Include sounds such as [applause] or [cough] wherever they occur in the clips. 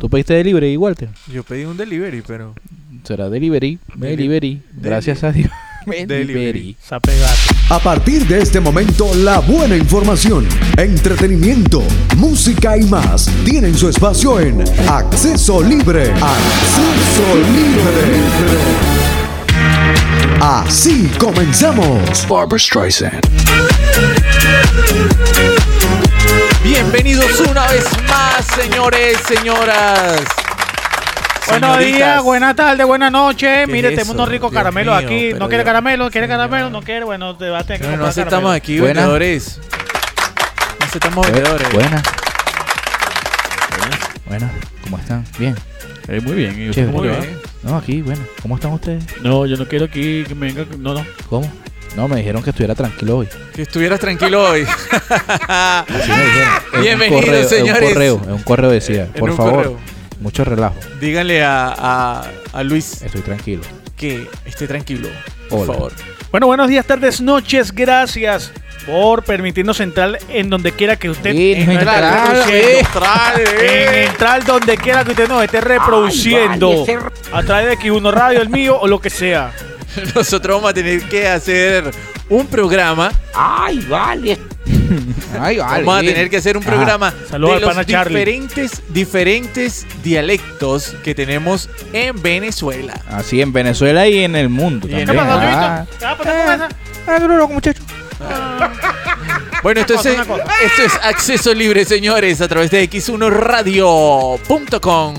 ¿Tú pediste delivery, Walter? Yo pedí un delivery, pero. Será delivery. Deli- Delivery. Gracias a Dios. [laughs] Delivery. A partir de este momento, la buena información, entretenimiento, música y más tienen su espacio en Acceso Libre. Acceso Libre. Así comenzamos. Barbara Streisand. Bienvenidos una vez más, señores, señoras. Buenos días, buenas tardes, buenas noches. ¿Qué Mire, es tenemos eso? unos ricos caramelos aquí. ¿No quiere caramelo? ¿Quiere caramelo? ¿No quiere? Bueno, te va a tener que No, no aceptamos aquí Buena. vendedores. No aceptamos vendedores. Buenas. Buenas. ¿Cómo están? Bien. Eh, muy bien. ¿y usted cómo le va? No, aquí, bueno. ¿Cómo están ustedes? No, yo no quiero aquí que me venga. No, no. ¿Cómo? No, me dijeron que estuviera tranquilo hoy. Que estuvieras tranquilo hoy. Así me dijeron. En un Bienvenidos, correo- En señores. un correo, en un correo decía, En por un favor, correo. mucho relajo. Díganle a, a, a Luis Estoy tranquilo. que esté tranquilo. Por Hola. favor. Bueno, buenos días, tardes, noches. Gracias por permitirnos entrar en donde quiera que usted Sí, nos entrar, reproduciendo. Entrar, En eh. entrar donde quiera que usted nos esté reproduciendo. A través de X1 Radio, el mío o lo que sea. [laughs] Nosotros vamos a tener que hacer un programa. Ay, vale. [laughs] Vamos a tener que hacer un Ajá. programa Saludos de al pana los Charlie. diferentes, diferentes dialectos que tenemos en Venezuela. Así en Venezuela y en el mundo Y en también. Ah, ah, loco, muchacho. Bueno, Una cosa, una esto es acceso libre, señores, a través de x1radio.com.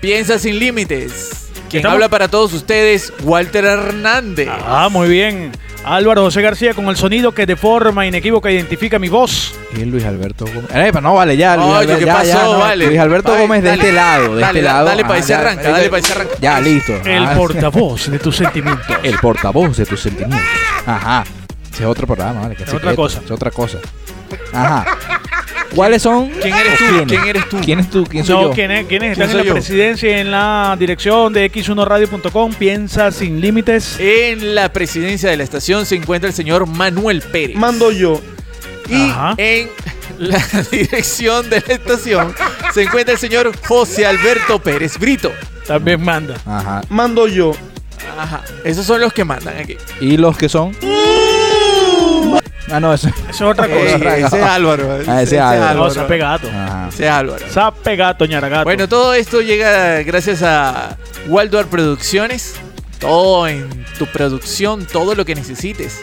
Piensa sin límites. Quien habla para todos ustedes, Walter Hernández. Ah, muy bien. Álvaro José García con el sonido que de forma inequívoca identifica mi voz. Y Luis Alberto Gómez. Eh, pero no, vale, ya. Luis Oye, Alberto, ¿qué ya, pasó? ya, no. Vale. Luis Alberto Vale, Gómez de dale. este lado, de Dale, este lado. dale pa' ahí se arranca, dale pa' ahí se arranca. Ya, listo. El Ah, portavoz de tus [laughs] sentimientos. El portavoz de tus sentimientos. Ajá. Ese es otro programa, ¿vale? Que Es otra quieto, cosa. Es otra cosa. Ajá. ¿Cuáles son? ¿Quién eres tú? quiénes? ¿Quién eres tú? ¿Quién es tú? ¿Quién soy no, yo? ¿quiénes, quiénes ¿Quién están en la yo? presidencia y en la dirección de X1Radio.com? Piensa sin límites. En la presidencia de la estación se encuentra el señor Manuel Pérez. Mando yo. Y Ajá. en la [laughs] dirección de la estación se encuentra el señor José Alberto Pérez Brito. También manda. Ajá. Mando yo. Ajá. Esos son los que mandan aquí. ¿Y los que son? Ah, no, eso. Eso es otra [laughs] Ey, cosa. ese es Álvaro. Ah, ese es Álvaro. No, sape gato. Ajá. Ese es Álvaro. Sape gato, ñaragato. Bueno, todo esto llega gracias a Waldorf Producciones. Todo en tu producción, todo lo que necesites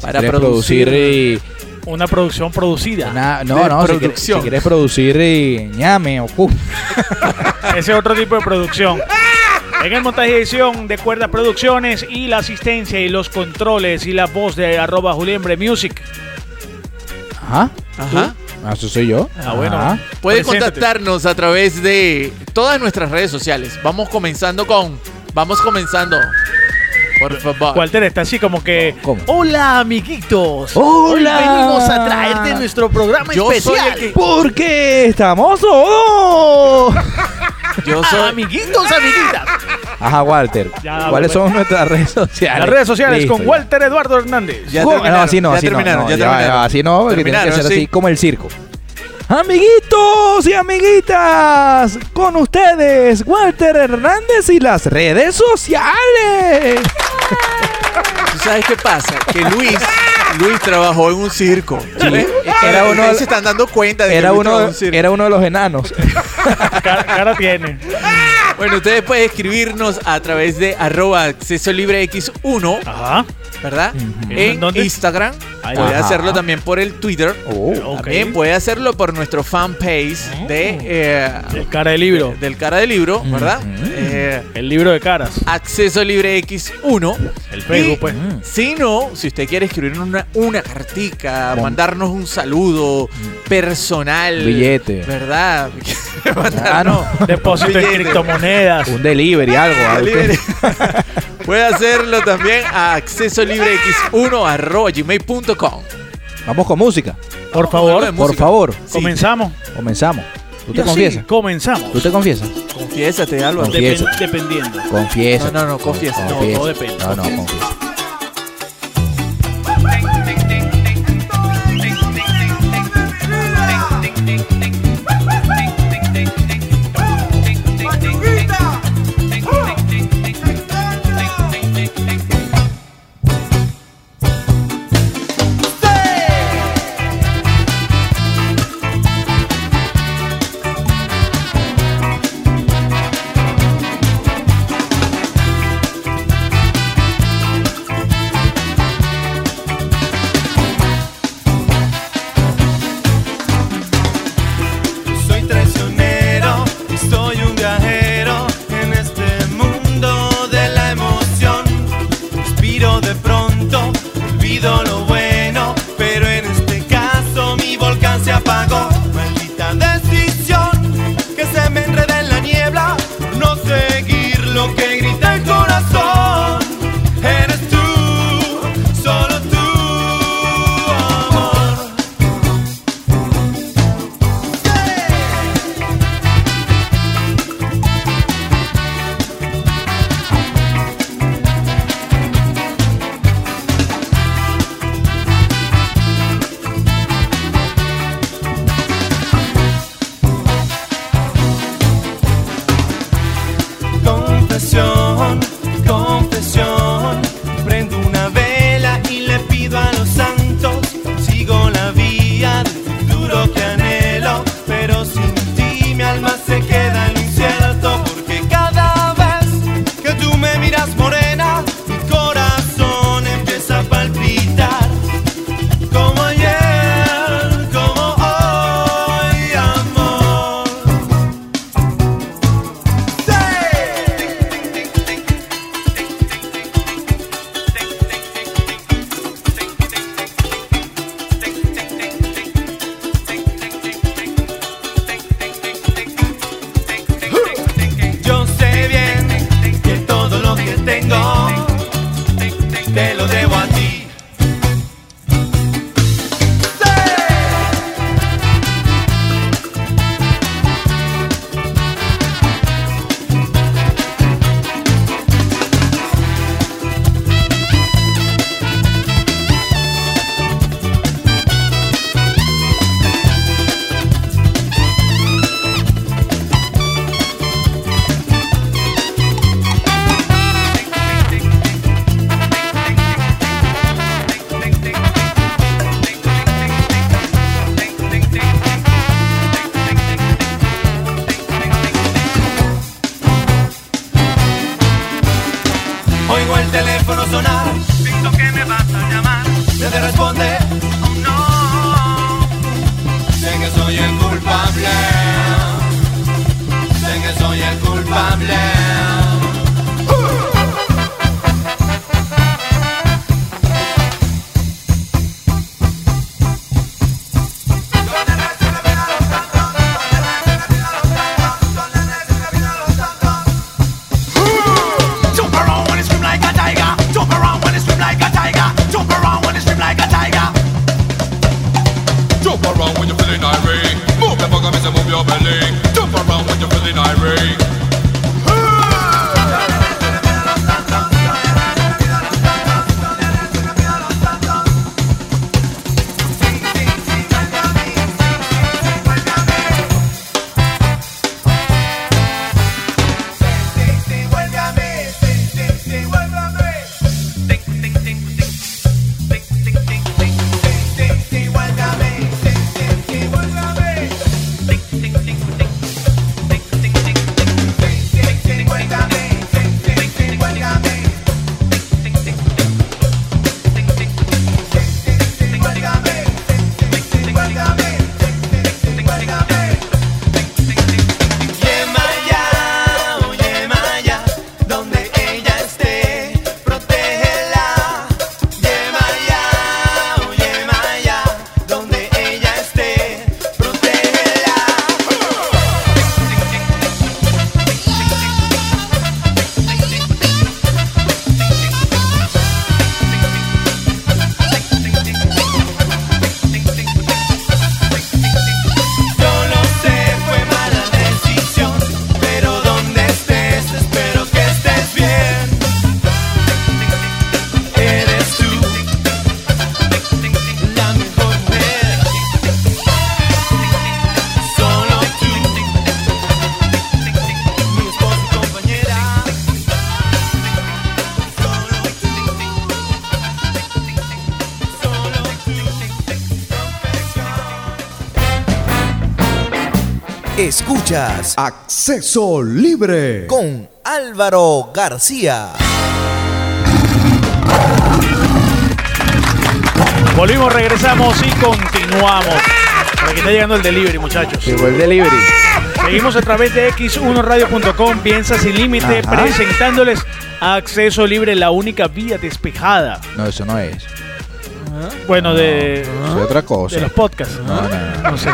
para ¿Quieres producir. producir y, una producción producida. Una- no, de no, si quieres, producción. si quieres producir y ñame o cu. [laughs] Ese es otro tipo de producción. [laughs] En el montaje y edición de Cuerda Producciones y la asistencia y los controles y la voz de arroba Juliembre Music. Ajá. Ajá. Ah, Eso soy yo. Ah, bueno. Ajá. Puedes Preséntate. contactarnos a través de todas nuestras redes sociales. Vamos comenzando con. Vamos comenzando. Por favor. Walter está así como que. ¿Cómo? Hola, amiguitos. Hola. Hoy venimos a traerte nuestro programa Yo soy especial. el que- Porque estamos todos. [laughs] Yo soy. Amiguitos, amiguitas. Ajá, Walter. Ya, ¿Cuáles bueno. son nuestras redes sociales? Las redes sociales Listo, con ya. Walter Eduardo Hernández. Ya ¿Cómo? terminaron, no, así no, ya así no, terminaron, no, ya ya, terminaron. ya, así no, porque tiene que Terminaron, ser sí. así como el circo. Amiguitos y amiguitas, con ustedes Walter Hernández y las redes sociales. ¿Tú sabes qué pasa? Que Luis. Luis trabajó en un circo. ¿Ves? era uno- Ustedes se están dando cuenta de que Era Luis uno, trabajó en un circo. era uno de los enanos. [laughs] Cara, cara tiene. Bueno, ustedes pueden escribirnos a través de arroba acceso libre X1, Ajá. ¿Verdad? En ¿Dónde? Instagram. Ahí puede hacerlo también por el Twitter. Oh. También puede hacerlo por nuestro fanpage de, eh, El cara de libro. del cara de libro, ¿verdad? Eh, El libro de caras. acceso libre X1. El Facebook, Y pues. Si no, si usted quiere escribir una, una cartica, mandarnos un saludo personal. Billete. ¿Verdad? [laughs] Ah, no. Depósito en criptomonedas. Un delivery, algo. algo. [laughs] Puede hacerlo también a acceso libre x1 arroba gmail.com. Vamos con música. Por favor, Por música. favor, Sí. comenzamos. comenzamos. ¿Tú te confiesas? Comenzamos. ¿Tú te confiesas? Confiésate, Álvaro. Confiesa. Depen- dependiendo. Confiesa. No, no, no, confiesa. No, todo depende. No, no, confiesa. Escuchas Acceso Libre con Álvaro García. Volvimos, regresamos y continuamos. Que está llegando el delivery, muchachos. Llegó el delivery. Seguimos a través de x1radio.com, Piensa sin límite, Ajá. presentándoles acceso libre, la única vía despejada. No, eso no es. Bueno, de, Eso es otra cosa. de los podcasts. No, no, no. No sé.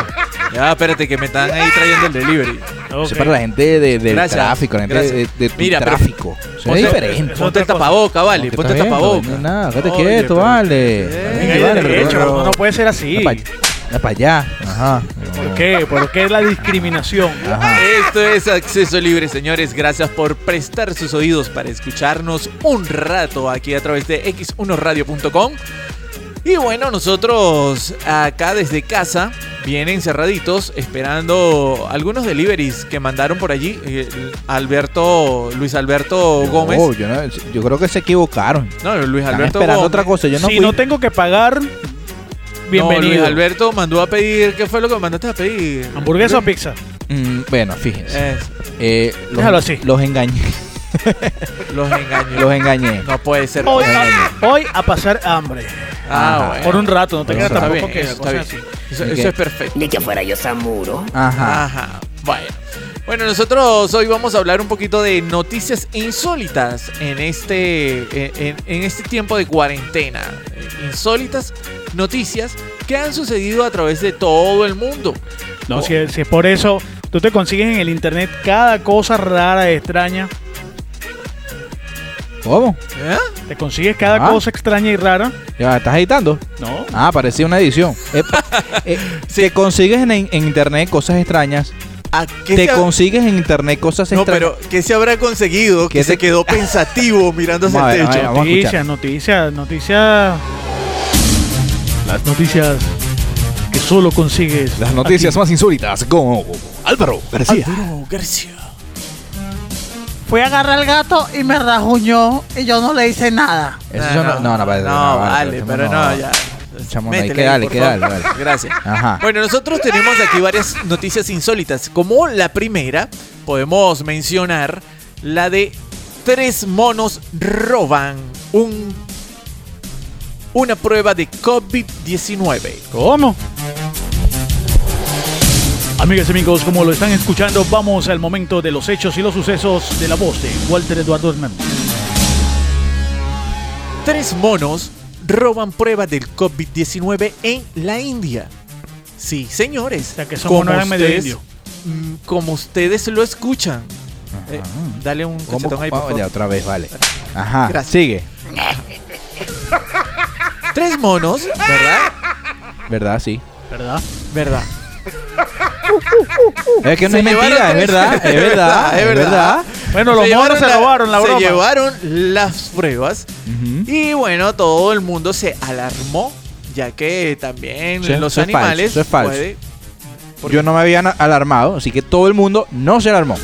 Ya, espérate, que me están ahí trayendo el delivery. Eso Ok. es para la gente de, del Gracias, tráfico, la gente de, gracias. de- de tu Mira, pero- tráfico. Eso es Ponte- diferente. Ponte el tapaboca, vale. ¿Qué Ponte el tapaboca. No, nada, quédate quieto, pero- vale. Eh, no, puede ser así. Para allá. Ajá. ¿Por qué? ¿Por qué la discriminación? Ajá. Esto es Acceso Libre, señores. Gracias por prestar sus oídos para escucharnos un rato aquí a través de x1radio.com. Y bueno, nosotros acá desde casa, bien encerraditos, esperando algunos deliveries que mandaron por allí. eh, Alberto, Luis Alberto Gómez. No, yo, no- yo creo que se equivocaron. No, Luis Están Alberto esperando Gómez. otra cosa. Yo no si fui. no tengo que pagar, No, bienvenido. Luis Alberto mandó a pedir. ¿Qué fue lo que mandaste a pedir? ¿Hamburguesa o pizza? Mm, bueno, fíjense. Eh, los, Déjalo así. Los engañé. [laughs] los engaños. Los engañé. No puede ser. Hoy a, hoy a pasar hambre. Ah, Ajá. bueno. Por un rato, no te creas tampoco que bien, está así. Eso, es perfecto. Ni que fuera yo Samuro. Ajá. Ajá. Bueno. Bueno, nosotros hoy vamos a hablar un poquito de noticias insólitas en este, en, en este tiempo de cuarentena. Insólitas noticias que han sucedido a través de todo el mundo. No, si, es- si es por eso, tú te consigues en el internet cada cosa rara, extraña. ¿Cómo? ¿Eh? Te consigues cada Ah. cosa extraña y rara. Ya, ¿estás editando? No. Ah, parecía una edición. Eh, [laughs] eh, Te consigues en, en internet cosas extrañas. ¿A qué Te consigues en internet cosas No, extrañas. pero ¿qué se habrá conseguido? Que ¿Qué se quedó [laughs] pensativo mirando hacia el techo. Noticias, noticias, noticias. Las noticias que solo consigues. Las noticias más insólitas con Álvaro García. Álvaro García. Fui a agarrar al gato y me rajuñó y yo no le hice nada. Eso no, no, no, vale, no, no, vale, no, pero no, ya. Chamo, no, hay Métele que por que dale. Gracias. Ajá. Bueno, nosotros tenemos aquí varias noticias insólitas. Como la primera, podemos mencionar la de Tres monos roban un, una prueba de COVID-19. ¿Cómo? Amigas y amigos, como lo están escuchando, vamos al momento de los hechos y los sucesos de la voz de Walter Eduardo Hernández. Tres monos roban prueba del COVID-19 en la India. Sí, señores. O sea, que eran medio ustedes- indio. mm, Como ustedes lo escuchan. Eh, dale un cachetón ahí, por favor. ya, otra vez, vale. Ajá, Gracias. sigue. Tres monos, ¿verdad? ¿Verdad? Sí. ¿Verdad? ¿Verdad? Es que no Se es llevaron mentira, [laughs] es verdad, es verdad, es verdad. Bueno, los Se monos llevaron se la- robaron la broma. Se llevaron las pruebas Ujú. y bueno, todo el mundo se alarmó, ya que también es- los eso es falso, animales eso es falso. puede- Yo no me habían alarmado, así que todo el mundo no se alarmó.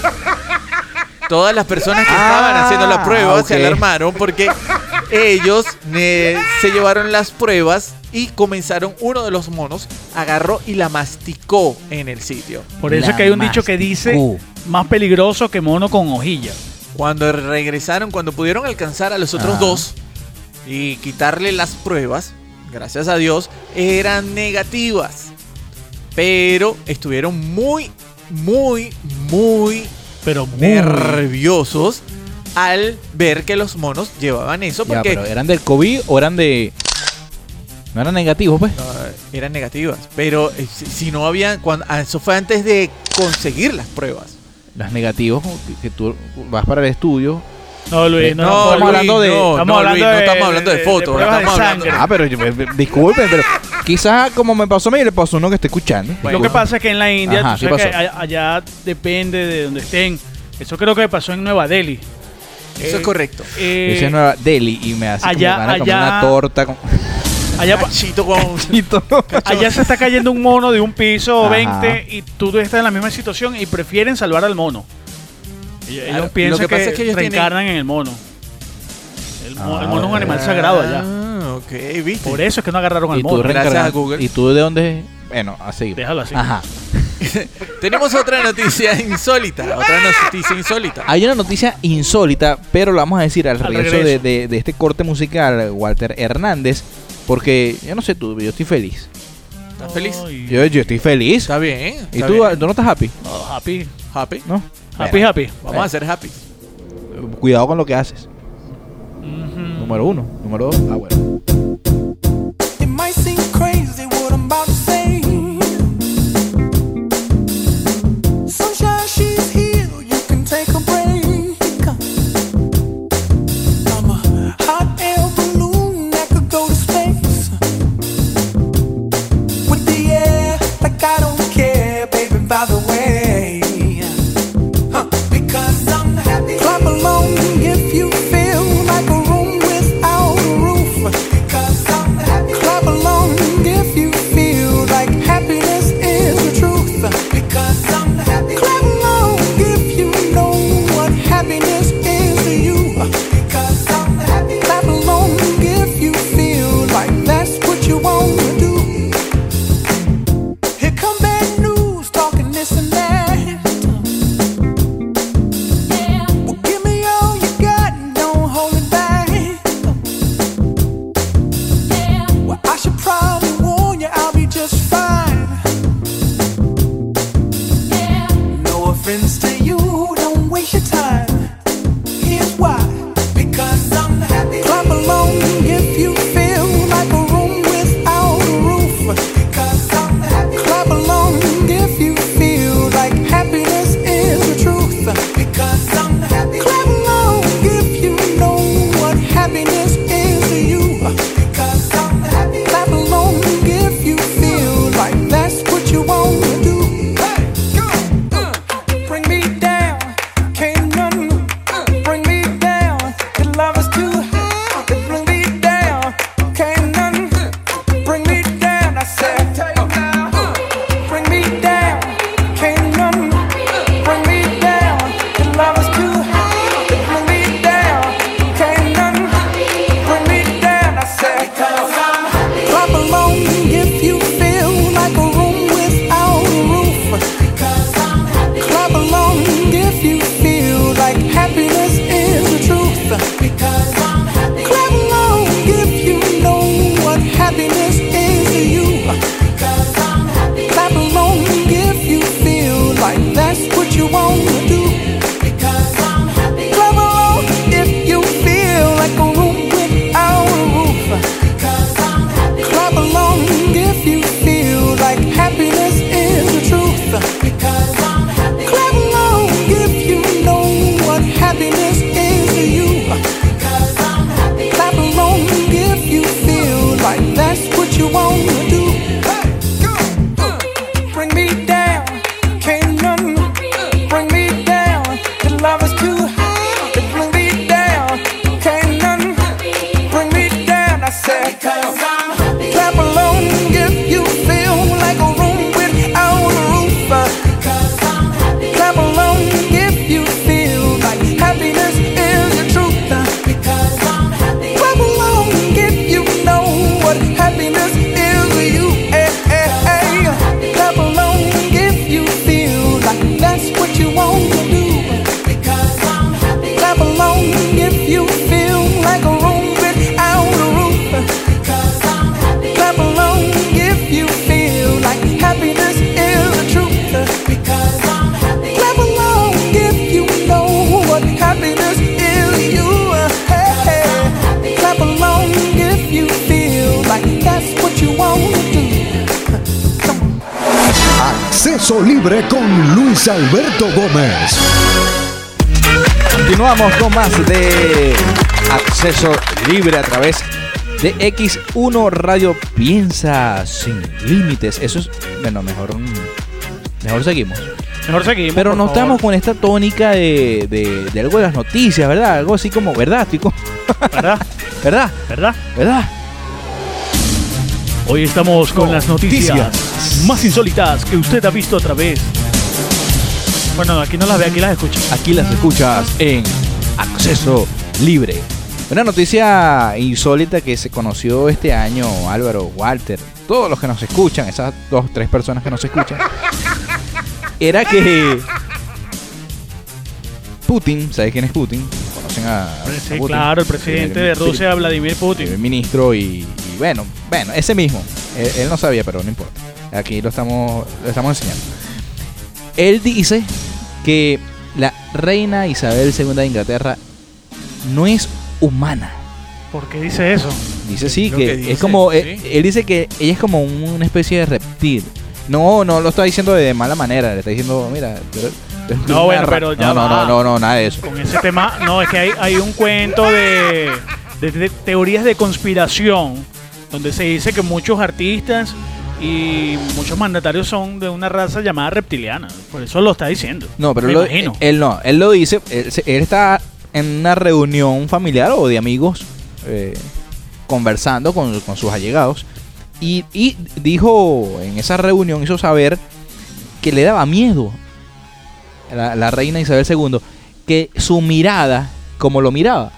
todas las personas que Ah, estaban haciendo la prueba se ok. alarmaron porque ellos eh, se llevaron las pruebas y comenzaron, uno de los monos agarró y la masticó en el sitio. Por eso La es que hay un dicho que dice más peligroso que mono con hojilla. Cuando regresaron, cuando pudieron alcanzar a los otros Ah. dos y quitarle las pruebas, gracias a Dios, eran negativas. Pero estuvieron muy, muy, muy Pero muy... nerviosos al ver que los monos llevaban eso Ya, porque pero ¿eran del COVID o eran de...? No eran negativos, pues. no, eran negativas. Pero eh, si, si no habían, cuando, ah, eso fue antes de conseguir las pruebas. Las negativos, que, que tú vas para el estudio. No, Luis, Eh, no, no, no, estamos hablando de- no, estamos no, hablando Luis, no de- estamos hablando de, de- fotos, de de estamos hablando- sangre. Ah, pero yo- eh, disculpen, pero quizás como me pasó a mí, le pasó a uno que esté escuchando. Bueno. Lo que pasa es que en la India, Ajá, tú ¿qué sabes que allá depende de donde estén. Eso creo que pasó en Nueva Delhi. Eso Eh, es correcto. eh, Esa es Nueva Delhi y me hace allá- como ganas de comer allá- una torta con... allá, Cachito con... [laughs] allá se está cayendo un mono de un piso Ajá. 20 y tú estás en la misma situación y prefieren salvar al mono. Ellos Claro, piensan lo que que, pasa es que ellos tienen- reencarnan en el mono. El, mo- el Ah, mono es un animal sagrado allá. Ah, viste. Por eso es que no agarraron al mono. Gracias a Google. ¿Y tú de dónde? Bueno, así. Déjalo así. Ajá. [laughs] Tenemos otra noticia insólita. Otra noticia insólita. [laughs] Hay una noticia insólita, pero lo vamos a decir al, Al regreso, de, regreso. de- de este corte musical, Walter Hernández, porque yo no sé tú, yo estoy feliz. ¿Estás feliz? Yo, yo estoy feliz. Está bien. ¿Y está tú, bien. tú no estás happy? no, happy. Happy. ¿No? Happy, happy. Vamos a ser happy. Cuidado con lo que haces. Número uno. Número dos. Ah, bueno. It might seem crazy Acceso Libre con Luis Alberto Gómez. Continuamos con más de acceso libre a través de X1 Radio. Piensa sin límites. Eso es. Bueno, mejor. mm, Mejor seguimos. Mejor seguimos. Pero por no favor. estamos con esta tónica de, de, de algo de las noticias, ¿verdad? Algo así como, ¿verdad, chico? ¿Verdad? [laughs] ¿Verdad? ¿Verdad? ¿Verdad? Hoy estamos con las noticias más insólitas que usted ha visto a través. Bueno, aquí no las ve, aquí las escucha. Aquí las escuchas en Acceso Libre. Una noticia insólita que se conoció este año, Álvaro, Walter, todos los que nos escuchan, esas dos, tres personas que nos escuchan, [laughs] era que Putin, ¿sabes quién es Putin? Conocen a, a Sí, Putin. claro, el presidente de Rusia, Vladimir el Putin. ministro y, y bueno, bueno, ese mismo. Él, él no sabía, pero no importa. Aquí lo estamos, lo estamos enseñando. Él dice que la reina Isabel II de Inglaterra no es humana. ¿Por qué dice eso? Dice sí, que, es como, sí. él, él dice que ella es como un- una especie de reptil. No, no lo está diciendo de mala manera, le está diciendo, mira, No, bueno, pero ya no, no, va. no, no, no, nada de eso. Con ese tema, no, es que hay, hay un cuento de, de- de teorías de conspiración donde se dice que muchos artistas y muchos mandatarios son de una raza llamada reptiliana. Por eso lo está diciendo. No, pero Me lo- imagino. él no, él lo dice, él, está en una reunión familiar o de amigos eh, conversando con, con sus allegados y, y dijo en esa reunión, hizo saber que le daba miedo a la, la reina Isabel II, que su mirada, como lo miraba,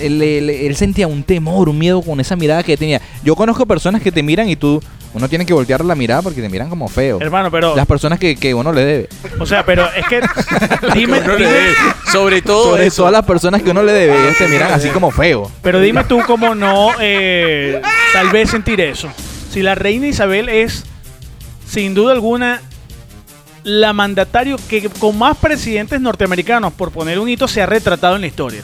él, él- él sentía un temor, un miedo con esa mirada que tenía. Yo conozco personas que te miran y tú, uno tiene que voltear la mirada porque te miran como feo. Hermano, pero, Las personas que, que uno le debe. o sea, pero es que [laughs] dime, Uno le dime- debe. Sobre todo Sobre eso. todo las personas que uno le debe, te miran así como feo. pero dime tú cómo no, eh, tal vez sentir eso. Si la reina Isabel es, sin duda alguna, la mandatario que con más presidentes norteamericanos, por poner un hito, se ha retratado en la historia.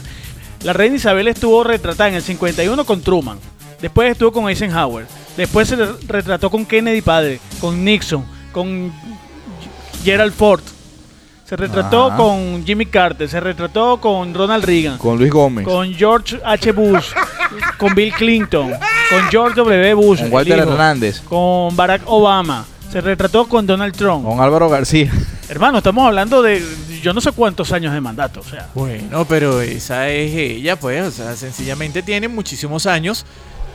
La reina Isabel estuvo retratada en el 51 con Truman, después estuvo con Eisenhower, después se retrató con Kennedy padre, con Nixon, con Gerald Ford, se retrató Ajá. con Jimmy Carter, se retrató con Ronald Reagan, Con Luis Gómez. con George H. Bush, con Bill Clinton, con George W. Bush, Con Walter hijo, Hernández. con Barack Obama, se retrató con Donald Trump. Con Álvaro García. Hermano, estamos hablando de yo no sé cuántos años de mandato, o sea. Bueno, pero esa es ella, pues, o sea, sencillamente tiene muchísimos años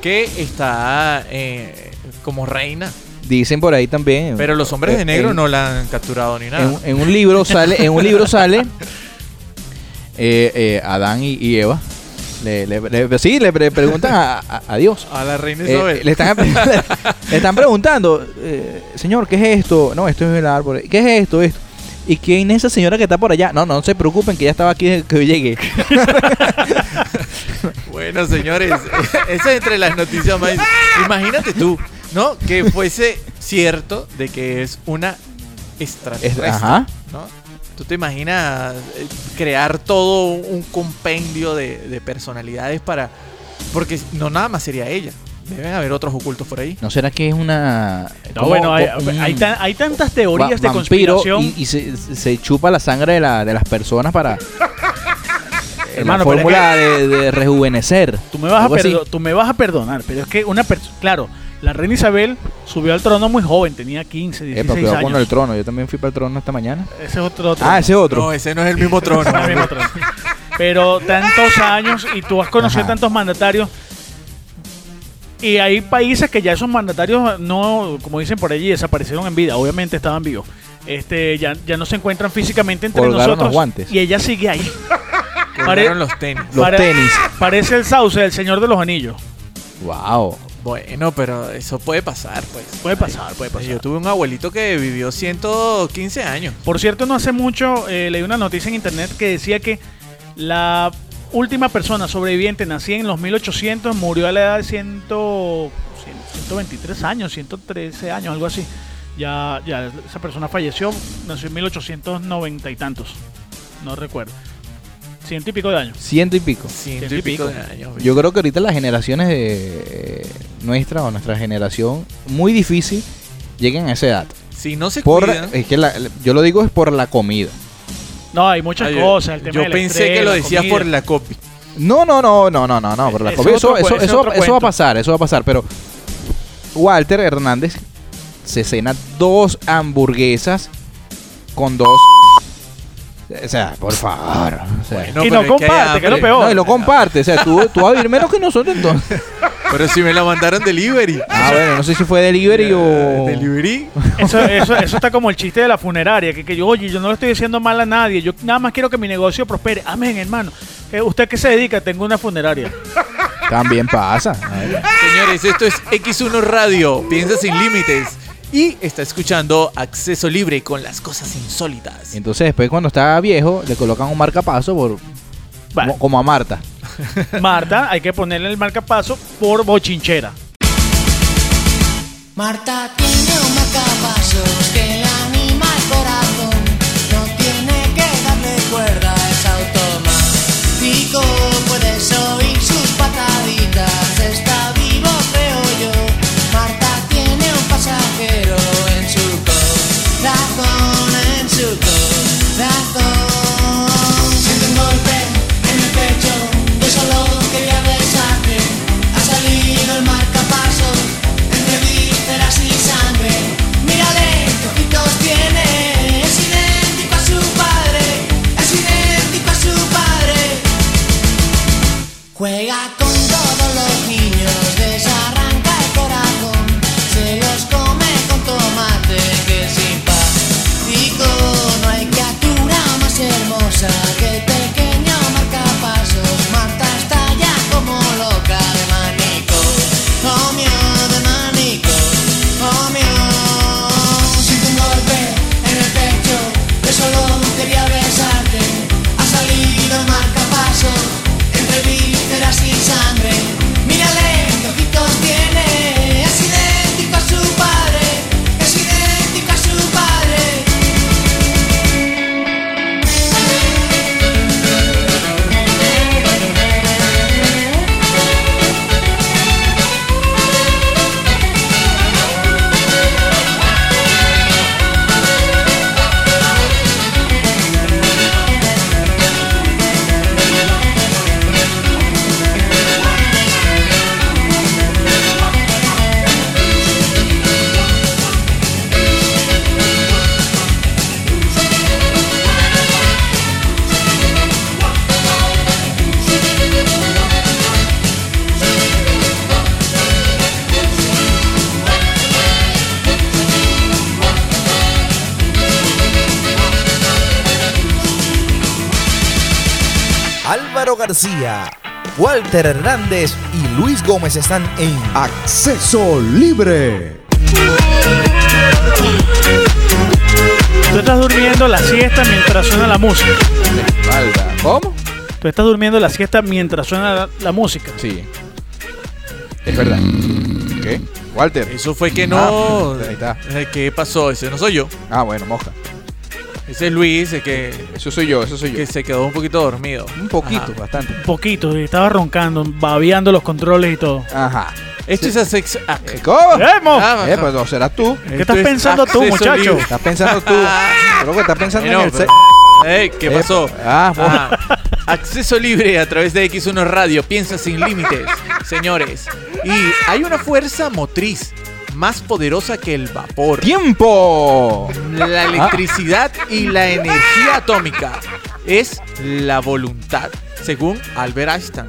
que está eh, como reina. Dicen por ahí también. Pero los hombres de Eh, negro en- no la han capturado ni nada. En, en un libro sale, en un libro sale [laughs] eh, eh, Adán y, y Eva. Le, le- le- sí, le pre- preguntan a, a- a Dios. A la reina Eh, Isabel. le, están, [laughs] le están preguntando, eh, señor, ¿qué es esto? No, esto es el árbol. ¿Qué es esto? esto? ¿Y quién es esa señora que está por allá? No, no se preocupen, que ya estaba aquí desde que yo llegué. [laughs] Bueno, señores, [laughs] esa es entre las noticias más. Imagínate tú, ¿no? Que fuese cierto de que es una extraterrestre. Es- ajá. ¿no? ¿Tú te imaginas eh, crear todo un compendio de, de personalidades para. Porque no nada más sería ella. Deben haber otros ocultos por ahí. ¿No será que es una... No, bueno, hay, hay tan- hay tantas va- teorías de conspiración. y, y se, se chupa la sangre de, la- de las personas para... [laughs] Hermano, la pero es fórmula de, de rejuvenecer. Tú me, vas a perdo- tú me vas a perdonar, pero es que una persona. Claro, la reina Isabel subió al trono muy joven, tenía 15, 16 Epa, cuidado años. con el trono. Yo también fui para el trono esta mañana. Ese es otro trono. Ah, ese otro. No, ese no es el mismo [laughs] trono. No es el mismo trono. Pero tantos años y tú has conocido Ajá. tantos mandatarios. Y hay países que ya esos mandatarios no, como dicen por allí, desaparecieron en vida. Obviamente estaban vivos. Este, ya, ya no se encuentran físicamente entre Colgaron nosotros. los guantes. Y ella sigue ahí. [laughs] Colgaron los tenis. Los Pare- tenis. Parece el sauce del Señor de los Anillos. Wow. Bueno, pero eso puede pasar, pues. Puede pasar, puede pasar. Yo tuve un abuelito que vivió 115 años. Por cierto, no hace mucho eh, leí una noticia en internet que decía que la última persona sobreviviente nacida en los 1800 murió a la edad de 100, 123 años, 113 años, algo así. Ya, ya esa persona falleció, nació en 1890 y tantos. No recuerdo. Ciento y pico de años. Ciento y pico. Ciento Ciento y pico pico. de años. Yo creo que ahorita las generaciones de eh, nuestra o nuestra generación, muy difícil lleguen a esa edad. Si no se Por, cuidan. es que la- yo lo digo es por la comida. No, hay muchas Ay, cosas. El tema yo del pensé estrés, que lo la decías comida. por la copy. No, no, no, no, no, no, no, por la otro Eso, eso, eso, va a pasar, eso va a pasar. Pero Walter Hernández se cena dos hamburguesas con dos. O sea, por favor. o sea. No, y no que comparte, que es lo peor. No, y lo comparte. O sea, tú, tú vas a vivir menos que nosotros entonces. [laughs] Pero si me la mandaron delivery. Ah, bueno, no sé si fue delivery o. Delivery. [laughs] Eso, eso, eso está como el chiste de la funeraria, que, que yo, oye, yo no le estoy diciendo mal a nadie, yo nada más quiero que mi negocio prospere. Amén, hermano. Eh, ¿Usted qué se dedica? Tengo una funeraria. También pasa. Señores, esto es X1 Radio. Piensa sin límites. Y está escuchando Acceso Libre con las cosas insólitas. Entonces, después, cuando está viejo, le colocan un marcapaso por, como a Marta. [laughs] Marta, hay que ponerle el marcapaso por bochinchera. Marta tiene un marcapasos que le anima el corazón. Walter Hernández y Luis Gómez están en Acceso libre. Tú estás durmiendo la siesta mientras suena la música. ¿Cómo? Tú estás durmiendo la siesta mientras suena la, la música. Sí. Es verdad. ¿Qué? Walter. Eso fue que no. Ah, ahí está. Eh, ¿Qué pasó? Ese no soy yo. Ah, bueno, moja. Ese es Luis, el que, Eso soy yo, eso soy yo. que se quedó un poquito dormido. Un poquito, Ajá. bastante. Un poquito, estaba roncando, babeando los controles y todo. Ajá. Esto es Asex. ah, Eh, ¿Cómo? ¡Emo! ah, Eh, pues no serás tú. ¿Qué estás es pensando tú, muchacho? Estás pensando tú. [laughs] Creo que estás pensando Eh, no, en el Ey, ¿Qué Eh, pasó? ah, bueno. Ajá. [laughs] Acceso libre a través de X1 Radio. Piensa sin límites, señores. Y hay una fuerza motriz más poderosa que el vapor, ¡Tiempo! la electricidad y la energía atómica. Es la voluntad, según Albert Einstein.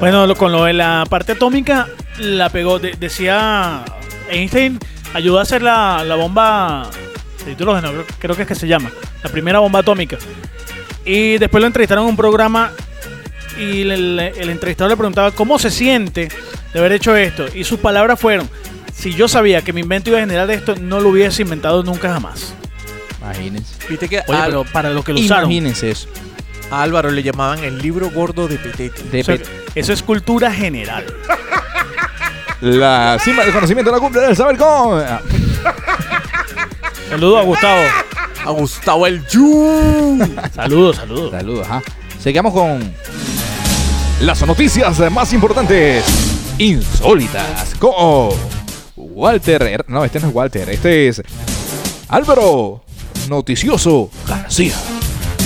Bueno, lo- con lo de la parte atómica, la pegó. de- decía Einstein, ayudó a hacer la, la bomba de hidrógeno, creo, creo que es que se llama. La primera bomba atómica. Y después lo entrevistaron en un programa y el, el- el entrevistador le preguntaba cómo se siente de haber hecho esto. Y sus palabras fueron, si yo sabía que mi invento iba a generar esto, no lo hubiese inventado nunca jamás. Imagínense. Viste que Oye, pero para lo que lo usaron. Imagínense eso. a Álvaro le llamaban el libro gordo de Petete. De O sea, pe- eso es cultura general. la cima del conocimiento la cumbre del saber cómo. Ah, [laughs] Saludos a Gustavo. A Gustavo el Yu. [laughs] Saludos, saludos. Saludos, ajá. Seguimos con las noticias más importantes, insólitas, con Walter. No, este no es Walter, este es Álvaro Noticioso García.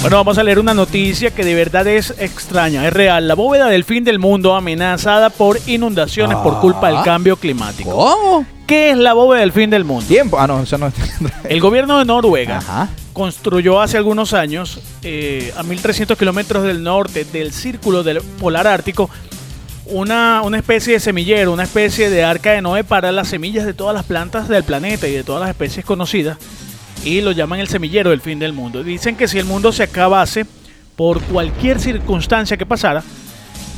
Bueno, vamos a leer una noticia que de verdad es extraña, es real. La bóveda del fin del mundo amenazada por inundaciones por culpa del Ah. cambio climático. ¿Cómo? ¿Qué es la bóveda del fin del mundo? Tiempo. Ah, no, eso no. [laughs] El gobierno de Noruega Ajá. construyó hace algunos años, eh, a 1300 kilómetros del norte del círculo del polar ártico, una, una especie de semillero, una especie de arca de Noé para las semillas de todas las plantas del planeta y de todas las especies conocidas. Y lo llaman el semillero del fin del mundo. Dicen que si el mundo se acabase por cualquier circunstancia que pasara,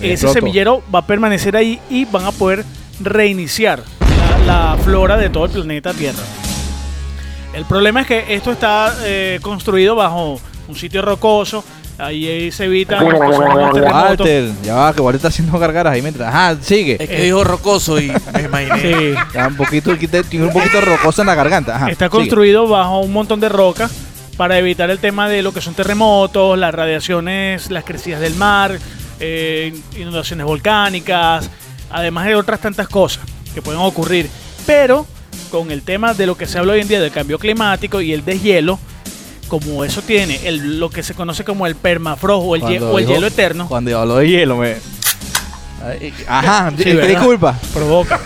ese Explotó. semillero va a permanecer ahí y van a poder reiniciar la, la flora de todo el planeta Tierra. El problema es que esto está eh, construido bajo un sitio rocoso, ahí se evita los terremotos. Walter, ya va, que Walter está haciendo gargaras ahí mientras. Ajá, sigue. Es que dijo rocoso y me imaginé. Sí. Ya un poquito, tiene un poquito rocosa en la garganta. Ajá, Está sigue. construido bajo un montón de roca para evitar el tema de lo que son terremotos, las radiaciones, las crecidas del mar, eh, inundaciones volcánicas, además de otras tantas cosas que pueden ocurrir. Pero con el tema de lo que se habla hoy en día del cambio climático y el deshielo, como eso tiene el, lo que se conoce como el permafrost o el, hie- Cuando o el dijo- hielo eterno, Cuando habló de hielo, me. Ajá, disculpa. provoca.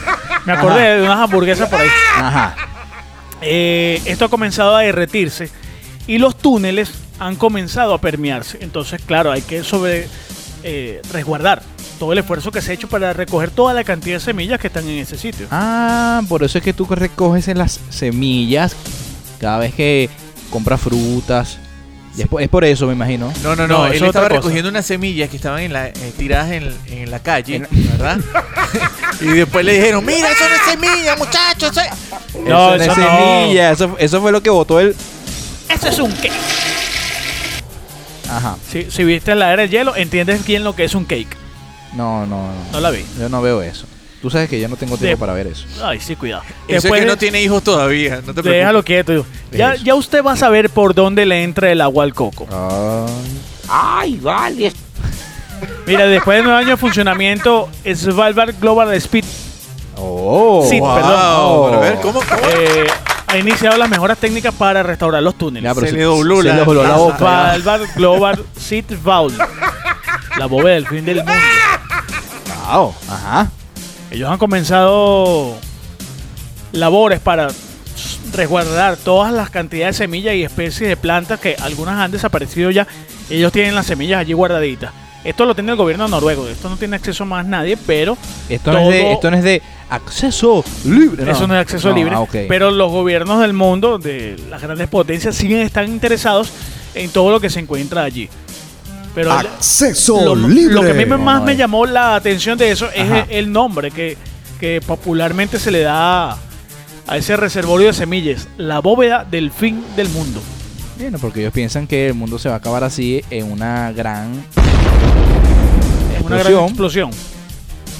Me acordé Ajá. de unas hamburguesas por ahí. Ajá. Eh, esto ha comenzado a derretirse y los túneles han comenzado a permearse. Entonces, claro, hay que sobre eh, resguardar todo el esfuerzo que se ha hecho para recoger toda la cantidad de semillas que están en ese sitio. Ah, por eso es que tú recoges en las semillas cada vez que compras frutas. Y es, por, es por eso, me imagino. No, no, No, él es estaba recogiendo unas semillas que estaban en la, eh, tiradas en, en la calle, ¿verdad? [laughs] y después le dijeron, mira, eso no es semilla, muchachos. eh". No, eso no es eso no. semilla. Eso, eso fue lo que votó él. Eso es un cake. Ajá. Si, si viste la era del hielo, entiendes bien lo que es un cake. No, no, no. No la vi. Yo no veo eso. Tú sabes que yo no tengo tiempo De- para ver eso. Ay, sí, cuidado. Eso Después es que no tiene hijos todavía. No te preocupes. Déjalo quieto. hijo. Ya, ya usted va a saber por dónde le entra el agua al coco. Ay. Mira, después de nueve años de funcionamiento, Svalbard Global Speed Oh. Sí, Wow, perdón. pero a ver, ¿cómo? cómo? eh, ha iniciado las mejoras técnicas para restaurar los túneles. Ya, pero Se se- le dobló se la- le dobló la la- boca. Svalbard Global Seed Vault. La bóveda del fin del mundo. Wow. Ajá. Ellos han comenzado labores para resguardar todas las cantidades de semillas y especies de plantas que algunas han desaparecido ya. Ellos tienen las semillas allí guardaditas. Esto lo tiene el gobierno noruego. Esto no tiene acceso más nadie, pero Esto no, es de, Todo- esto no es de acceso libre. Eso no es acceso No, libre. ah. Pero los gobiernos del mundo, de las grandes potencias, siguen están interesados en todo lo que se encuentra allí. Pero el- Acceso lo, libre. lo que a mí me- más me llamó la atención de eso es el, el nombre que, que popularmente se le da a ese reservorio de semillas, la bóveda del fin del mundo. Bueno, porque ellos piensan que el mundo se va a acabar así en una gran Una gran explosión. explosión.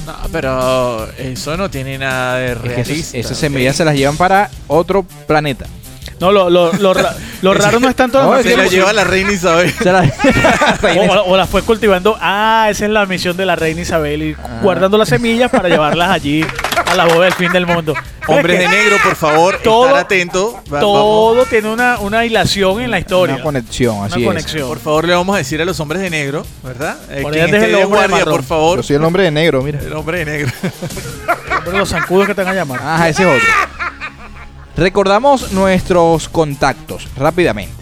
No, pero eso no tiene nada de Es que realista. esas, esas semillas se las llevan para otro planeta. No, lo, lo, lo, ra- lo [laughs] raro no es tanto la No, es Se la lleva la reina Isabel. [laughs] Se [laughs] o, o la fue cultivando. Ah, esa es la misión de la reina Isabel, ir guardando las semillas para llevarlas allí a la bóveda del fin del mundo. Hombres Es de que negro, por favor, todo- estar atento. Va- Todo tiene una, una hilación en la historia. Una conexión, Una así es. conexión. por favor, le vamos a decir a los hombres de negro, ¿verdad? Eh, Por quien allá deje esté el de hombre de guardia, marrón. por favor. Yo soy el hombre de negro, mira. El hombre de negro. Pero los zancudos que te van a llamar. Ajá, ese es otro. Recordamos nuestros contactos rápidamente.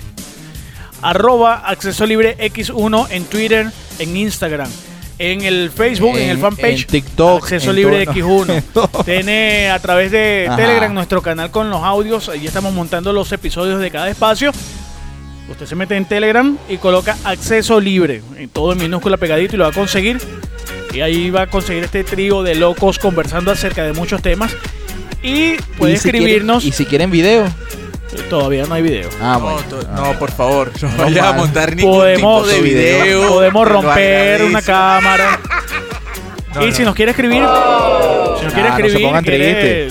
Arroba acceso libre X1 en Twitter, en Instagram. En el Facebook, en, En- el fanpage. en TikTok, Acceso en libre todo- X1. [laughs] Tiene a través de Ajá. Telegram nuestro canal con los audios. Ahí estamos montando los episodios de cada espacio. Usted se mete en Telegram y coloca acceso libre. En todo en minúscula pegadito y lo va a conseguir. Y ahí va a conseguir este trío de locos conversando acerca de muchos temas. Y puede Y si escribirnos. quieren- y si quieren video. Todavía no hay video. Ah, no, bueno. Ah. no, por favor, no, No vayas a montar ningún podemos, tipo de video. podemos romper una cámara. No, y no. si nos quiere escribir, si nos quiere Ah, no se escribir, pongan quiere-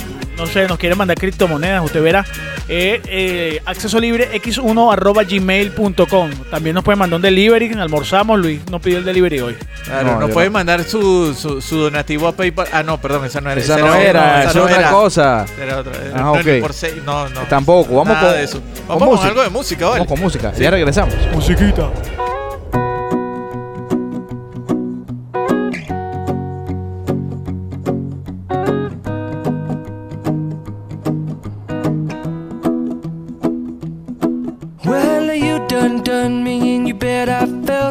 sé, nos quiere mandar criptomonedas, usted verá Eh, eh, acceso libre x1 arroba gmail.com. También nos pueden mandar un delivery. Almorzamos. Luis no pidió el delivery hoy. Claro, No, no, yo puede no. mandar su, su, su donativo a PayPal. Ah, no, perdón, esa no era. Esa esa no era, esa esa es no otra era. cosa. Era otra. Ah, no, ok. ni por seis, no, no. Tampoco, vamos con, de eso. Vamos con algo de música, ¿vale? Vamos con música. Ya regresamos. Musiquita.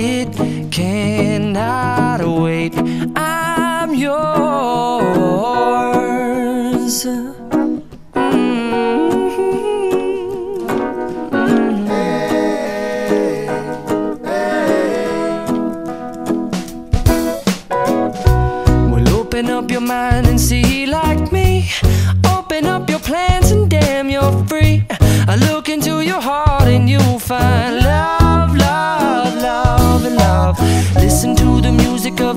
It cannot wait. I'm yours.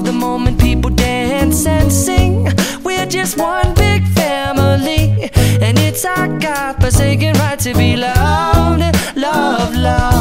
The moment, people dance and sing. We're just one big family, and it's our God forsaken right to be loved, love, love,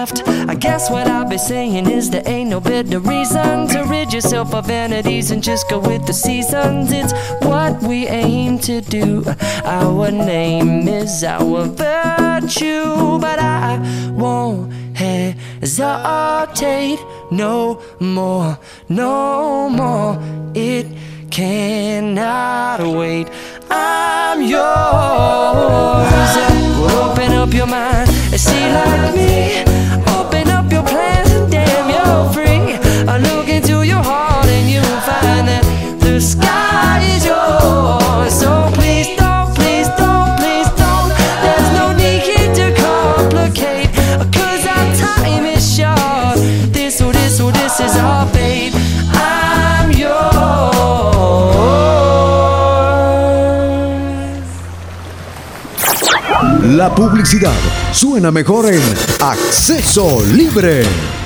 I guess what I'll be saying is there ain't no better reason to rid yourself of vanities and just go with the seasons. It's what we aim to do. Our name is our virtue, but I won't hesitate no more, no more. It cannot wait. I'm yours. Open up your mind and see like me. La publicidad suena mejor en Acceso Libre.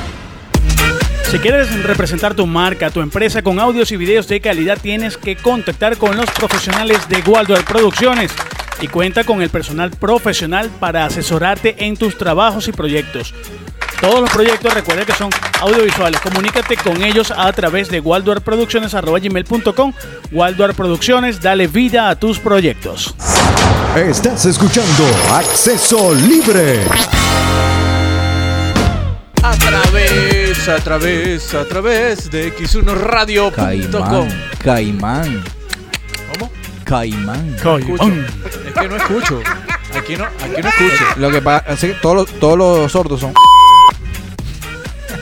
Si quieres representar tu marca, tu empresa con audios y videos de calidad, tienes que contactar con los profesionales de Waldorf Producciones y cuenta con el personal profesional para asesorarte en tus trabajos y proyectos. Todos los proyectos recuerda que son audiovisuales. Comunícate con ellos a través de waldorfproducciones.com. Waldorf Producciones, dale vida a tus proyectos. Estás escuchando Acceso Libre. A través, a través, a través de x1radio.com. Caimán. Caimán. ¿Cómo? Caimán. Escucho. Es que no escucho. Aquí no, aquí no escucho. Lo que pasa es que todos los, todos los sordos son. [laughs]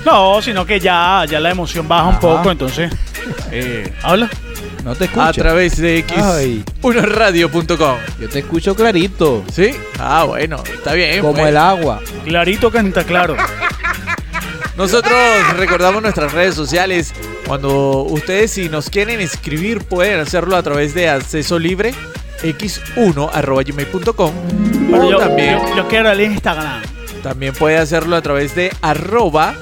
No, sino que ya, ya la emoción baja un poco, entonces. eh, ¿Habla? No te escucho. A través de Ay. x1radio.com. Yo te escucho clarito. ¿Sí? Ah, bueno, está bien. Como pues. el agua. Clarito canta claro. Nosotros recordamos nuestras redes sociales Cuando ustedes si nos quieren escribir pueden hacerlo a través de acceso libre x1 Pero o yo, también, yo- yo quiero el Instagram. también puede hacerlo a través de arroba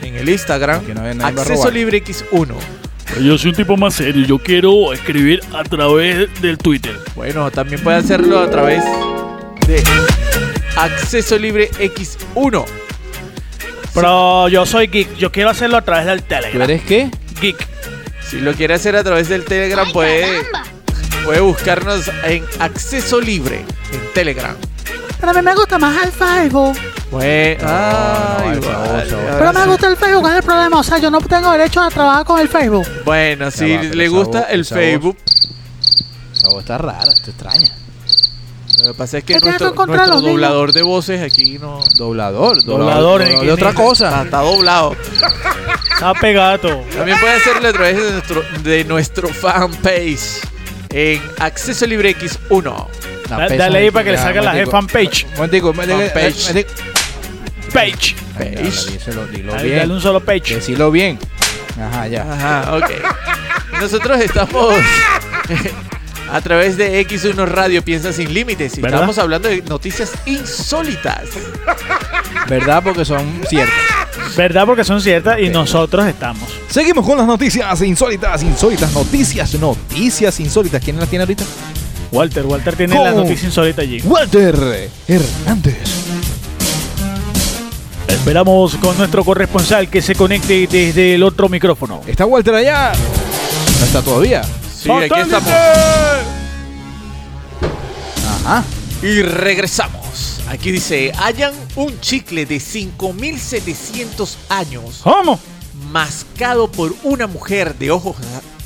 en el Instagram Que no nadie para acceso libre x1 Yo soy un tipo más serio. Yo quiero escribir a través del Twitter. bueno también puede hacerlo a través de acceso libre x1 Pero yo soy geek. Yo quiero hacerlo a través del ¿Tú Telegram. eres qué? Geek. si lo quiere hacer a través del telegram puede puede buscarnos en acceso libre en telegram Pero a mí me gusta más el Facebook. Bueno, No, no, ay, vale, ahora Pero me sí. gusta el Facebook, ¿cuál es el problema? O sea, yo no tengo derecho a trabajar con el Facebook. Bueno, si va, pero le esa gusta voz- el esa voz- Facebook, Esa voz está rara, está extraña. Lo que pasa es que ¿Qué tienes nuestro, nuestro doblador de voces aquí no Doblador, Doblador, ¿en de qué otra cosa. está, está doblado. Está pegado. También puede hacerlo a través de nuestro, de nuestro fanpage en Acceso Libre X1. La Da- dale ahí para que le salga la fanpage. Momentico, Fanpage. Page. Page. dale un solo page. Decilo bien. Ajá, ya. Ajá, ok. [laughs] Nosotros estamos [laughs] a través de X1 Radio Piensa Sin Límites y ¿Verdad? estamos hablando de noticias insólitas. ¿Verdad? Porque son ciertas. ¿Verdad? Porque son ciertas y nosotros estamos. Seguimos con las noticias insólitas, insólitas, noticias, noticias insólitas. ¿Quién las tiene ahorita? Walter, Walter tiene ¿Cómo? la noticia insólita allí. Walter Hernández. Esperamos con nuestro corresponsal que se conecte desde el otro micrófono. ¿Está Walter allá? No está todavía. Sí, aquí estamos. Ajá. Y regresamos. Aquí dice, hallan un chicle de 5700 años ¿Cómo? mascado por una mujer de ojos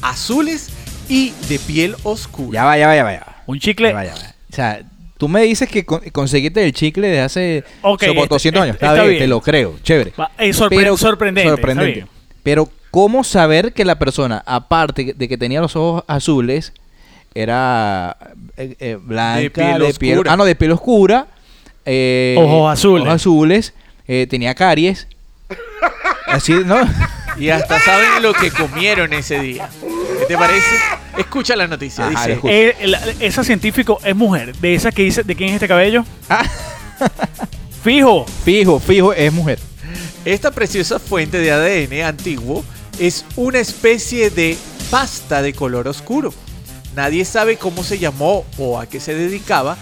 a- azules y de piel oscura. Ya va, ya va, ya va. Ya va. Un chicle. Ya va, ya va. O sea, tú me dices que con- conseguiste el chicle de hace Ok, está- 200 años. Está, está bien, bien. te lo creo. Chévere. Va, es sorpre- sorprendente, sorprendente. está bien. Pero, ¿cómo saber que la persona, aparte de que tenía los ojos azules, era eh, eh, blanca, De piel de piel, oscura. ah, no, de piel oscura, eh, Ojos azules. ojos azules, eh, tenía caries, así, ¿no? [laughs] Y hasta saben lo que comieron ese día. ¿Qué te parece? Escucha la noticia. Ajá, dice. Eh, esa científico es mujer. De esa que dice, ¿de quién es este cabello? Ah. Fijo. Fijo, fijo, es mujer. Esta preciosa fuente de ADN antiguo es una especie de pasta de color oscuro. Nadie sabe cómo se llamó o a qué se dedicaba,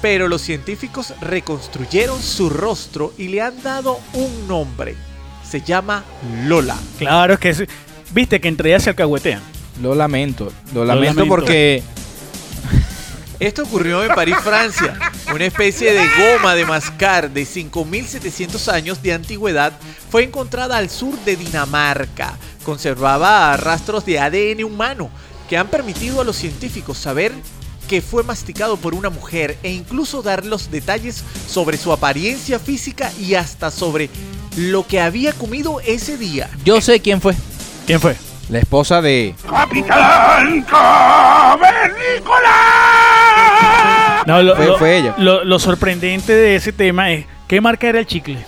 pero los científicos reconstruyeron su rostro y le han dado un nombre. Se llama Lola. Claro, que es- viste que entre ellas se alcahuetean. Lo lamento, lo lamento, lamento. porque Esto ocurrió en París, Francia. Una especie de goma de mascar de 5.700 años de antigüedad fue encontrada al sur de Dinamarca. Conservaba rastros de ADN humano que han permitido a los científicos saber que fue masticado por una mujer e incluso dar los detalles sobre su apariencia física y hasta sobre lo que había comido ese día. yo sé quién fue. ¿Quién fue? La esposa de... No, lo, Fue- lo- fue ella. Lo, lo sorprendente de ese tema es ¿qué marca era el chicle?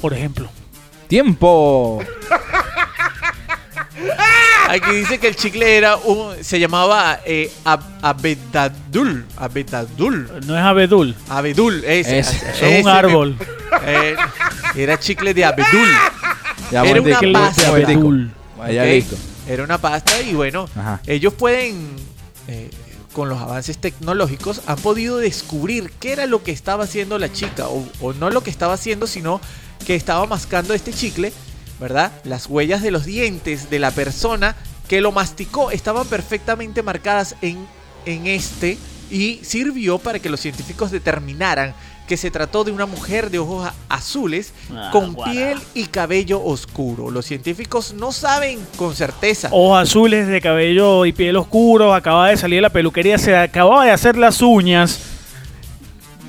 Por ejemplo. Tiempo. [laughs] Aquí dice que el chicle era un, se llamaba eh, ab- abedadul, abedadul, No es abedul. abedul, ese, Ese. Es ese un árbol. Eh, era chicle de abedul. Ya, Era una pasta. de abedul. Vaya. Era una pasta y bueno, Ajá. ellos pueden, eh, con los avances tecnológicos, han podido descubrir qué era lo que estaba haciendo la chica, o, o no lo que estaba haciendo, sino que estaba mascando este chicle, ¿verdad? Las huellas de los dientes de la persona que lo masticó estaban perfectamente marcadas en, en este y sirvió para que los científicos determinaran que se trató de una mujer de ojos azules Ah, con piel y cabello oscuro. Los científicos no saben con certeza. Ojos azules de cabello y piel oscuro. Acaba de salir de la peluquería. Se acababa de hacer las uñas.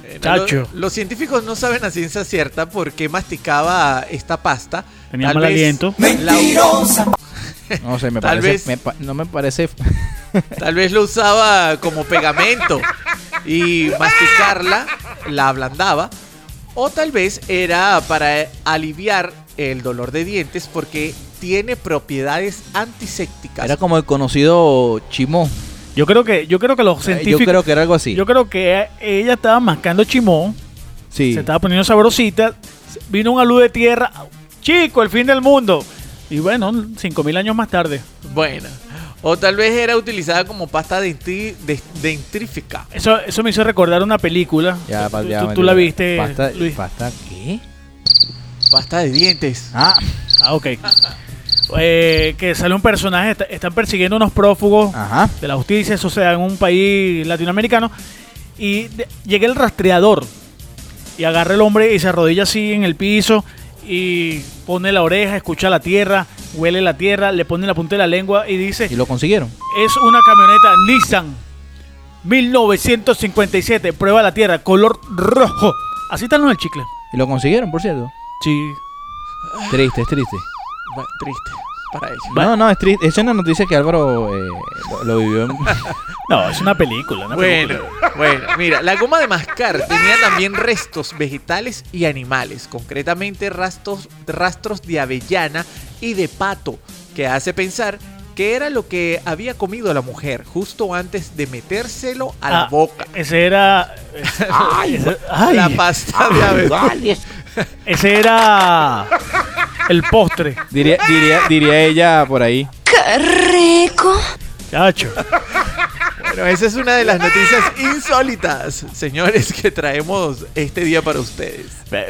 Eh, Chacho. lo- los científicos no saben a ciencia cierta por qué masticaba esta pasta. Tenía Tal mal vez aliento. la- [laughs] No sé, me Tal parece... vez- me pa- no me parece... [laughs] Tal vez lo usaba como pegamento y masticarla la ablandaba. O tal vez era para aliviar el dolor de dientes porque tiene propiedades antisépticas. Era como el conocido chimó. Yo creo que, yo creo que los científicos. Yo creo que era algo así. yo creo que ella estaba mascando chimón, sí. se estaba poniendo sabrosita, vino una luz de tierra, chico, el fin del mundo. Y bueno, cinco mil años más tarde. Bueno. O tal vez era utilizada como pasta dentrífica. Eso, eso me hizo recordar una película. Ya, tú, ya tú- la viste, Pasta, Luis. ¿Pasta qué? Pasta de dientes. Ah, Ah, ok. Eh, que sale un personaje, está- están persiguiendo unos prófugos ajá. de la justicia, eso sea, en un país latinoamericano. Y de- llega el rastreador y agarra el hombre y se arrodilla así en el piso y pone la oreja, escucha la tierra, huele la tierra, le pone la punta de la lengua y dice, Y lo consiguieron. es una camioneta Nissan 1957, prueba la tierra, color rojo. Así está en el chicle. Y lo consiguieron, por cierto. Sí. Triste, es triste. Triste para ellos. No, no, es triste. Es una noticia que Álvaro eh, lo, lo vivió en... [laughs] No, es una película. una Bueno, película. bueno, mira, la goma de mascar tenía también restos vegetales y animales, concretamente rastros, rastros de avellana y de pato, que hace pensar que era lo que había comido la mujer justo antes de metérselo a la Ah, boca. Ese era. [laughs] ese, ay, La pasta de avellana. Ese era. El postre. Diría, diría, diría ella por ahí. ¡Qué rico! Chacho. Bueno, esa es una de las noticias insólitas, señores, que traemos este día para ustedes.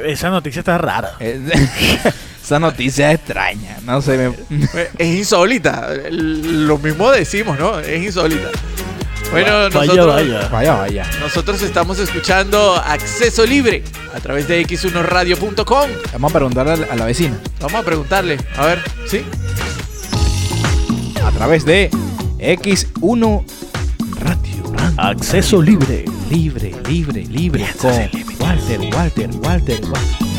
Esa noticia está rara. [laughs] Esa noticia es extraña. No sé. me- Es insólita, lo mismo decimos, ¿no? Es insólita. Bueno, Vaya, nosotros, vaya. Vaya, vaya. nosotros estamos escuchando Acceso Libre a través de x1radio.com. Vamos a preguntarle a la, a la vecina. Vamos a preguntarle, a ver, ¿sí? A través de X1 Radio. Radio. Acceso libre. Libre, libre, libre. Con Walter, Walter, Walter, Walter.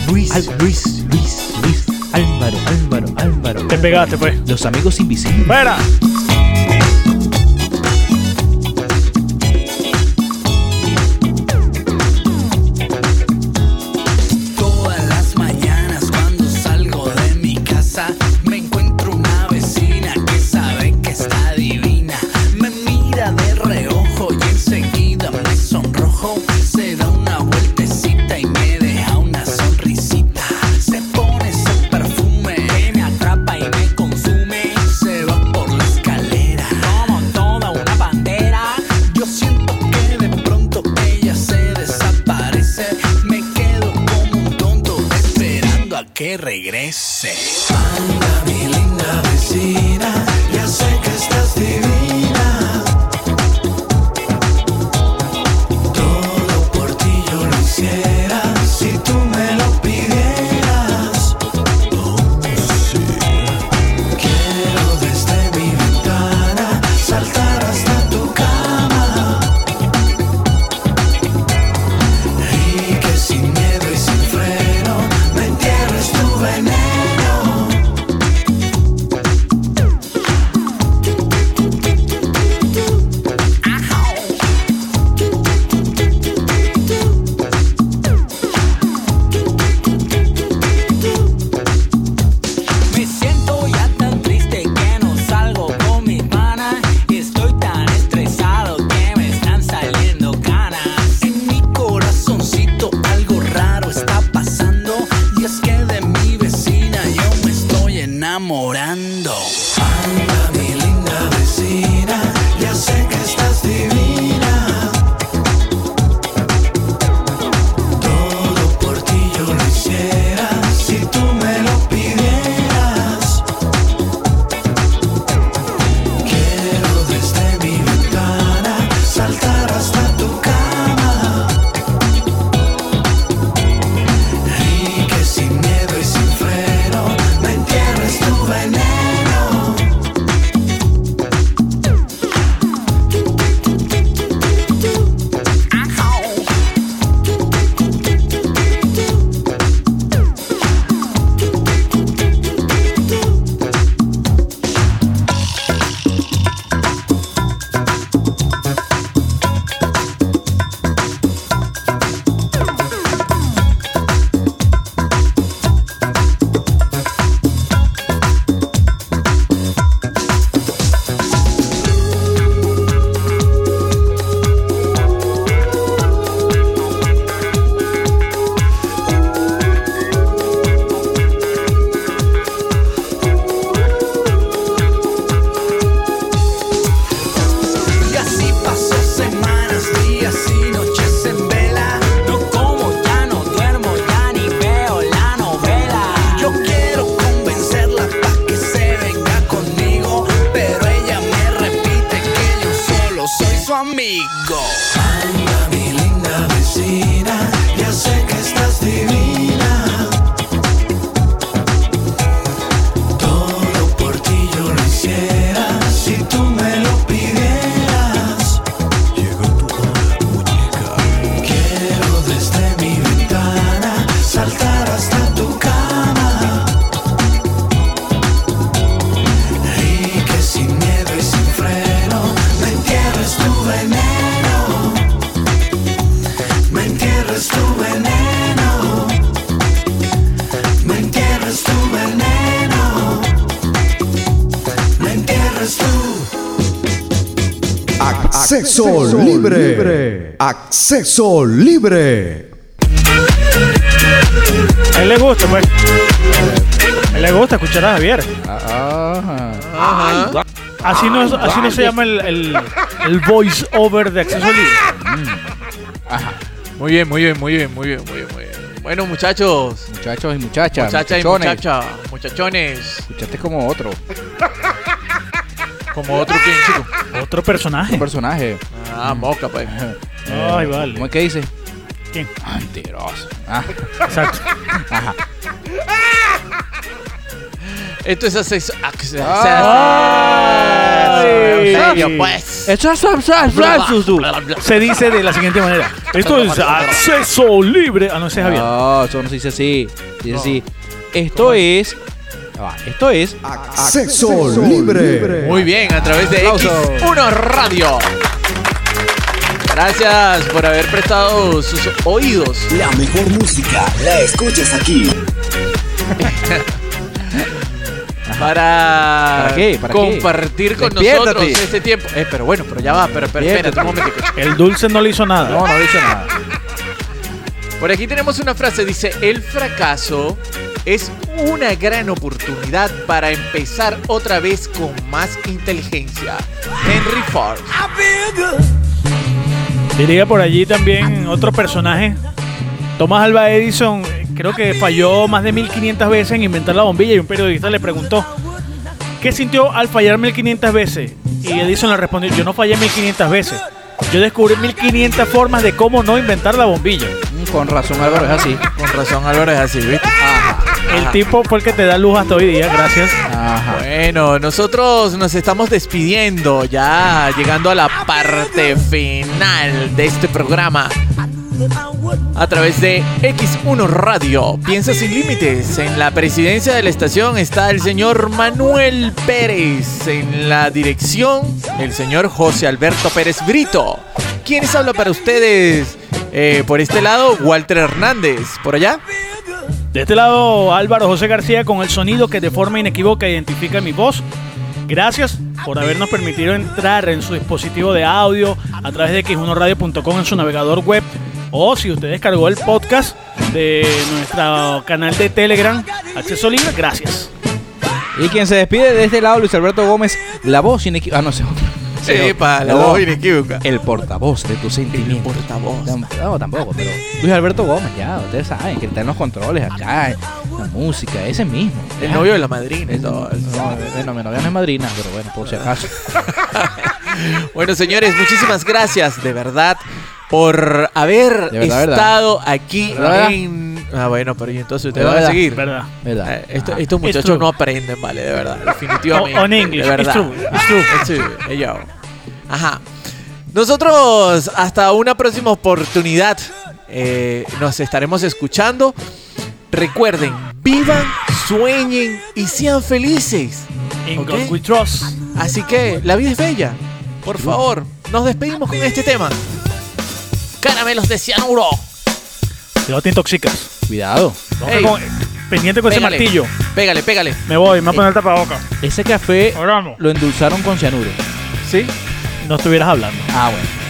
Luis, Al- Luis, Luis, Luis. Álvaro, Álvaro, Álvaro. Te pegaste, pues. Los amigos invisibles. ¡Fuera! Acceso libre. A él le gusta, pues. A él le gusta escuchar a Javier. Ajá. Así no, así no se llama el, el, el voice over de acceso libre. Muy bien, muy bien, muy bien, muy bien, muy bien, muy bien. Bueno, muchachos. Muchachos y muchachas. Muchachas y muchachones. muchachas. Muchachones. Escuchaste como otro. Como otro quien, chico. Otro personaje. Un personaje. Ah, moca, pues. [laughs] Ay, vale. ¿Cómo es que dice? ¿Quién? Mentiroso. Ah. Exacto. [laughs] Ajá. Esto es acceso. acceso. Ay. serio, pues. Esto es. Se dice de la siguiente manera. [laughs] Esto es acceso libre. Ah, no, ese es Javier. No, eso no se dice así. Se dice así. Esto es. ya va, Esto es. Acceso libre. Muy bien, a través de Aplauso. X1 Radio. Gracias por haber prestado sus oídos. La mejor música la escuchas aquí. Para, ¿Para qué? ¿Para qué? compartir con Despiértate. nosotros este tiempo. Eh, pero bueno, pero ya va, pero, pero espérate un momentico. El dulce no le hizo nada. No, no dice nada. Por aquí tenemos una frase, dice, el fracaso es una gran oportunidad para empezar otra vez con más inteligencia. Henry Ford. Diría por allí también otro personaje. Thomas Alva Edison creo que falló más de 1500 veces en inventar la bombilla y un periodista le preguntó ¿qué sintió al fallar 1500 veces? Y Edison le respondió, yo no fallé 1500 veces. Yo descubrí 1500 formas de cómo no inventar la bombilla. Con razón, Álvaro, es así. Con razón, Álvaro es así, ¿viste? El tipo fue el que te da luz hasta hoy día, gracias. Ajá. Bueno, nosotros nos estamos despidiendo, ya llegando a la parte final de este programa. A través de X1 Radio, Piensa sin límites. En la presidencia de la estación está el señor Manuel Pérez. En la dirección, el señor José Alberto Pérez Brito. ¿Quiénes habla para ustedes? Eh, por este lado, Walter Hernández. ¿Por allá? De este lado, Álvaro José García con el sonido que de forma inequívoca identifica mi voz. Gracias por habernos permitido entrar en su dispositivo de audio a través de x1radio.com en su navegador web o si usted descargó el podcast de nuestro canal de Telegram, acceso libre, gracias. Y quien se despide de este lado, Luis Alberto Gómez, la voz inequívoca. Ah, no sé. Sí, pa, la No, voz inequívoca. El portavoz de tus sentimientos. portavoz. No, tampoco, pero Luis Alberto Gómez, ya, ustedes saben que está en los controles acá, la música, ese mismo. El Ya. novio de la madrina y todo eso. No, bueno, mi novia no es madrina, pero bueno, por si acaso. [laughs] Bueno, señores, muchísimas gracias, de verdad, por haber De verdad, verdad. estado aquí en... Ah, bueno, pero ¿y entonces ustedes De van a seguir? ¿Verdad? ¿Verdad? Eh, esto- estos It's muchachos no aprenden, vale, de verdad, [laughs] definitivamente. O- on English, de verdad. it's true, it's true. It's true, yo. Ajá. Nosotros, hasta una próxima oportunidad, eh, nos estaremos escuchando. Recuerden, vivan, sueñen y sean felices. In ¿ok? God we trust. Así que la vida es bella. Por favor, nos despedimos con este tema. Caramelos de cianuro. Cuidado, te intoxicas. Cuidado. Ey. con- pendiente con Pégale. ese martillo. Pégale, pégale. Me voy, me voy a poner el tapaboca. Ese café lo endulzaron con cianuro. ¿Sí? No estuvieras hablando. Ah, bueno.